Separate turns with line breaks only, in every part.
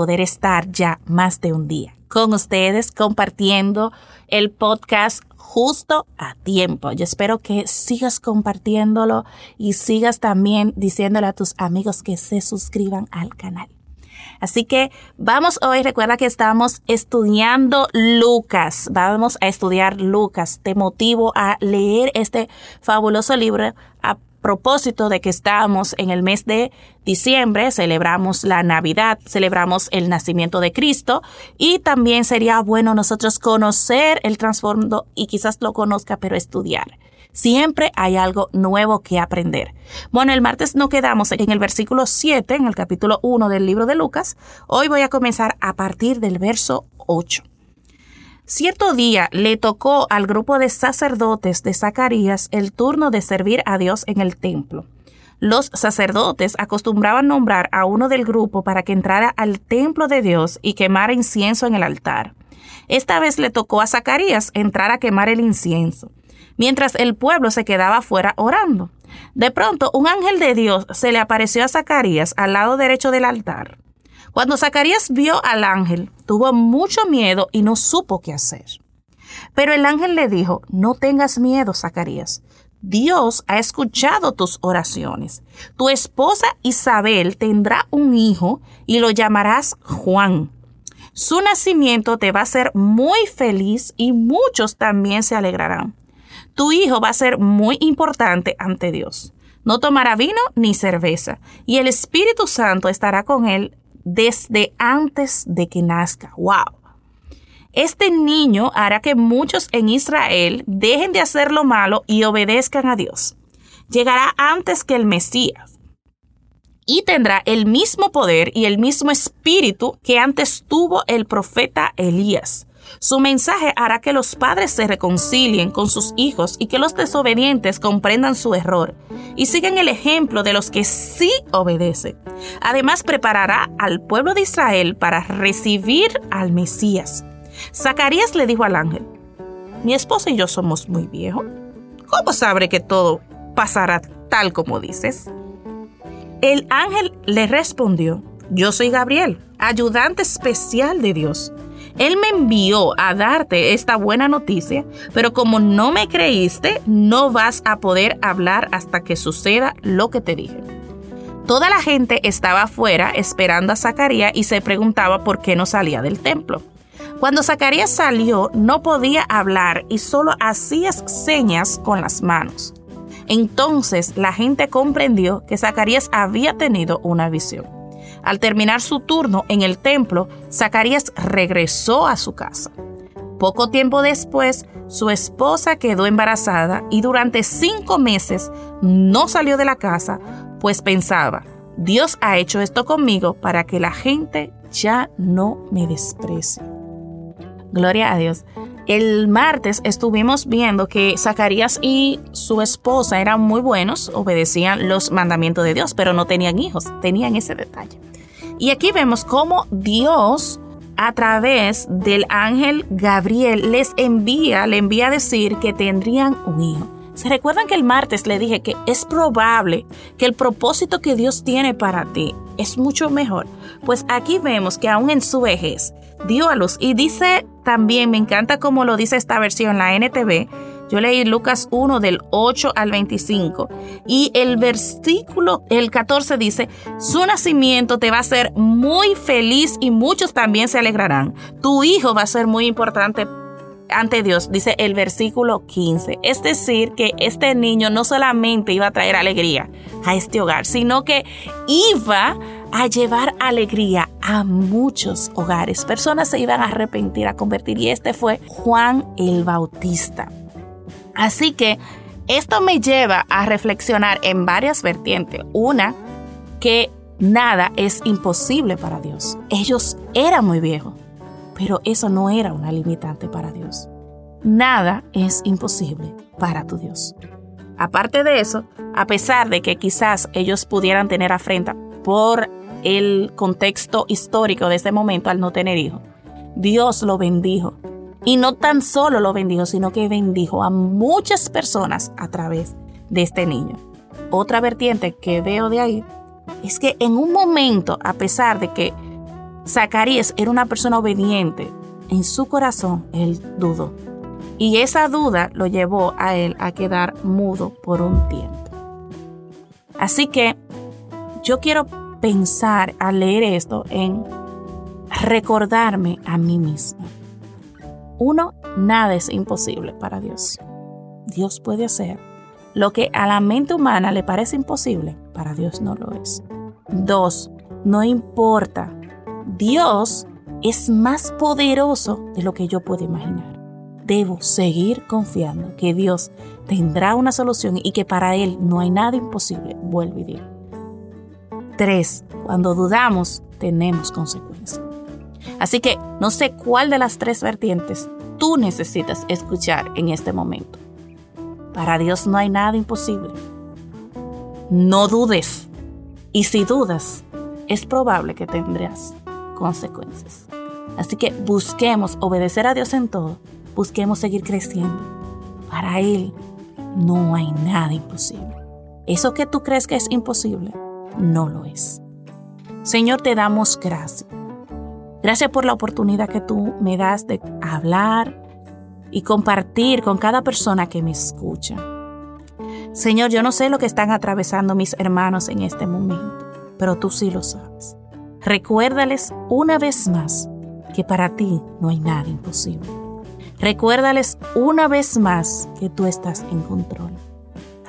poder estar ya más de un día con ustedes compartiendo el podcast justo a tiempo. Yo espero que sigas compartiéndolo y sigas también diciéndole a tus amigos que se suscriban al canal. Así que vamos hoy, recuerda que estamos estudiando Lucas, vamos a estudiar Lucas. Te motivo a leer este fabuloso libro propósito de que estamos en el mes de diciembre, celebramos la Navidad, celebramos el nacimiento de Cristo y también sería bueno nosotros conocer el trasfondo y quizás lo conozca, pero estudiar. Siempre hay algo nuevo que aprender. Bueno, el martes no quedamos en el versículo 7, en el capítulo 1 del libro de Lucas. Hoy voy a comenzar a partir del verso 8. Cierto día le tocó al grupo de sacerdotes de Zacarías el turno de servir a Dios en el templo. Los sacerdotes acostumbraban nombrar a uno del grupo para que entrara al templo de Dios y quemara incienso en el altar. Esta vez le tocó a Zacarías entrar a quemar el incienso mientras el pueblo se quedaba fuera orando. De pronto, un ángel de Dios se le apareció a Zacarías al lado derecho del altar. Cuando Zacarías vio al ángel, tuvo mucho miedo y no supo qué hacer. Pero el ángel le dijo, no tengas miedo, Zacarías. Dios ha escuchado tus oraciones. Tu esposa Isabel tendrá un hijo y lo llamarás Juan. Su nacimiento te va a hacer muy feliz y muchos también se alegrarán tu hijo va a ser muy importante ante Dios. No tomará vino ni cerveza, y el Espíritu Santo estará con él desde antes de que nazca. ¡Wow! Este niño hará que muchos en Israel dejen de hacer lo malo y obedezcan a Dios. Llegará antes que el Mesías y tendrá el mismo poder y el mismo espíritu que antes tuvo el profeta Elías. Su mensaje hará que los padres se reconcilien con sus hijos y que los desobedientes comprendan su error y sigan el ejemplo de los que sí obedecen. Además, preparará al pueblo de Israel para recibir al Mesías. Zacarías le dijo al ángel, mi esposa y yo somos muy viejos. ¿Cómo sabré que todo pasará tal como dices? El ángel le respondió, yo soy Gabriel, ayudante especial de Dios. Él me envió a darte esta buena noticia, pero como no me creíste, no vas a poder hablar hasta que suceda lo que te dije. Toda la gente estaba afuera esperando a Zacarías y se preguntaba por qué no salía del templo. Cuando Zacarías salió, no podía hablar y solo hacía señas con las manos. Entonces la gente comprendió que Zacarías había tenido una visión. Al terminar su turno en el templo, Zacarías regresó a su casa. Poco tiempo después, su esposa quedó embarazada y durante cinco meses no salió de la casa, pues pensaba, Dios ha hecho esto conmigo para que la gente ya no me desprecie. Gloria a Dios. El martes estuvimos viendo que Zacarías y su esposa eran muy buenos, obedecían los mandamientos de Dios, pero no tenían hijos, tenían ese detalle. Y aquí vemos cómo Dios a través del ángel Gabriel les envía, le envía a decir que tendrían un hijo. ¿Se recuerdan que el martes le dije que es probable que el propósito que Dios tiene para ti es mucho mejor? Pues aquí vemos que aún en su vejez dio a luz y dice también, me encanta como lo dice esta versión, la NTV, yo leí Lucas 1 del 8 al 25 y el versículo, el 14 dice, su nacimiento te va a hacer muy feliz y muchos también se alegrarán. Tu hijo va a ser muy importante ante Dios, dice el versículo 15. Es decir, que este niño no solamente iba a traer alegría a este hogar, sino que iba a llevar alegría a muchos hogares. Personas se iban a arrepentir, a convertir. Y este fue Juan el Bautista. Así que esto me lleva a reflexionar en varias vertientes. Una, que Nada es imposible para Dios. Ellos eran muy viejos, pero eso no era una limitante para Dios. Nada es imposible para tu Dios. Aparte de eso, a pesar de que quizás ellos pudieran tener afrenta por el contexto histórico de ese momento al no tener hijos, Dios lo bendijo. Y no tan solo lo bendijo, sino que bendijo a muchas personas a través de este niño. Otra vertiente que veo de ahí es que en un momento, a pesar de que Zacarías era una persona obediente, en su corazón él dudó. Y esa duda lo llevó a él a quedar mudo por un tiempo. Así que yo quiero pensar al leer esto en recordarme a mí mismo. Uno, nada es imposible para Dios. Dios puede hacer lo que a la mente humana le parece imposible, para Dios no lo es. Dos, no importa. Dios es más poderoso de lo que yo puedo imaginar. Debo seguir confiando que Dios tendrá una solución y que para Él no hay nada imposible. Vuelvo y digo. Tres, cuando dudamos, tenemos consecuencias. Así que no sé cuál de las tres vertientes tú necesitas escuchar en este momento. Para Dios no hay nada imposible. No dudes. Y si dudas, es probable que tendrás consecuencias. Así que busquemos obedecer a Dios en todo. Busquemos seguir creciendo. Para Él no hay nada imposible. Eso que tú crees que es imposible, no lo es. Señor, te damos gracias. Gracias por la oportunidad que tú me das de hablar y compartir con cada persona que me escucha. Señor, yo no sé lo que están atravesando mis hermanos en este momento, pero tú sí lo sabes. Recuérdales una vez más que para ti no hay nada imposible. Recuérdales una vez más que tú estás en control.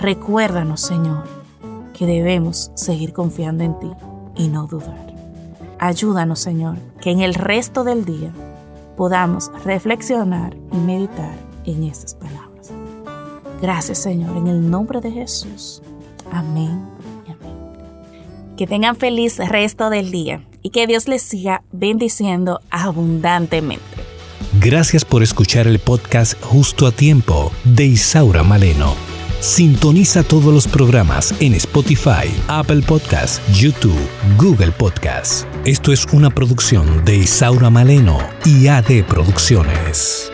Recuérdanos, Señor, que debemos seguir confiando en ti y no dudar. Ayúdanos, Señor, que en el resto del día podamos reflexionar y meditar en estas palabras. Gracias Señor, en el nombre de Jesús. Amén y amén. Que tengan feliz resto del día y que Dios les siga bendiciendo abundantemente.
Gracias por escuchar el podcast Justo a Tiempo de Isaura Maleno. Sintoniza todos los programas en Spotify, Apple Podcasts, YouTube, Google Podcasts. Esto es una producción de Isaura Maleno y AD Producciones.